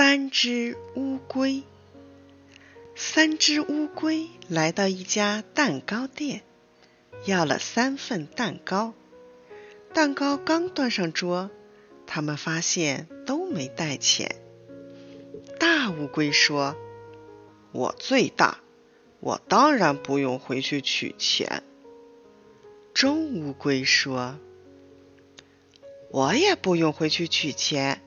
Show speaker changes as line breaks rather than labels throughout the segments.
三只乌龟。三只乌龟来到一家蛋糕店，要了三份蛋糕。蛋糕刚端上桌，他们发现都没带钱。大乌龟说：“
我最大，我当然不用回去取钱。”
中乌龟说：“
我也不用回去取钱。”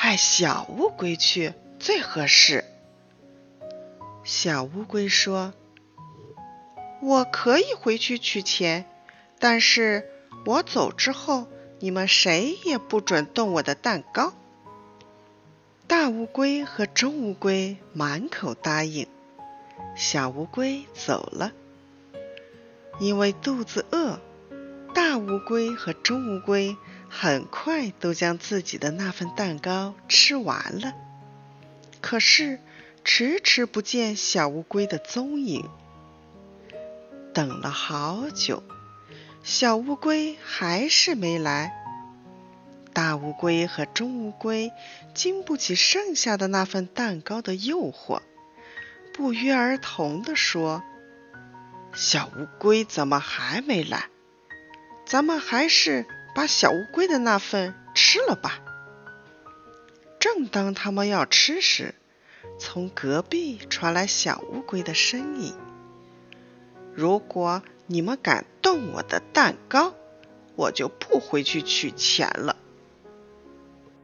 派小乌龟去最合适。
小乌龟说：“我可以回去取钱，但是我走之后，你们谁也不准动我的蛋糕。”大乌龟和中乌龟满口答应。小乌龟走了，因为肚子饿。大乌龟和中乌龟。很快都将自己的那份蛋糕吃完了，可是迟迟不见小乌龟的踪影。等了好久，小乌龟还是没来。大乌龟和中乌龟经不起剩下的那份蛋糕的诱惑，不约而同地说：“
小乌龟怎么还没来？
咱们还是……”把小乌龟的那份吃了吧。正当他们要吃时，从隔壁传来小乌龟的声音：“
如果你们敢动我的蛋糕，我就不回去取钱了。”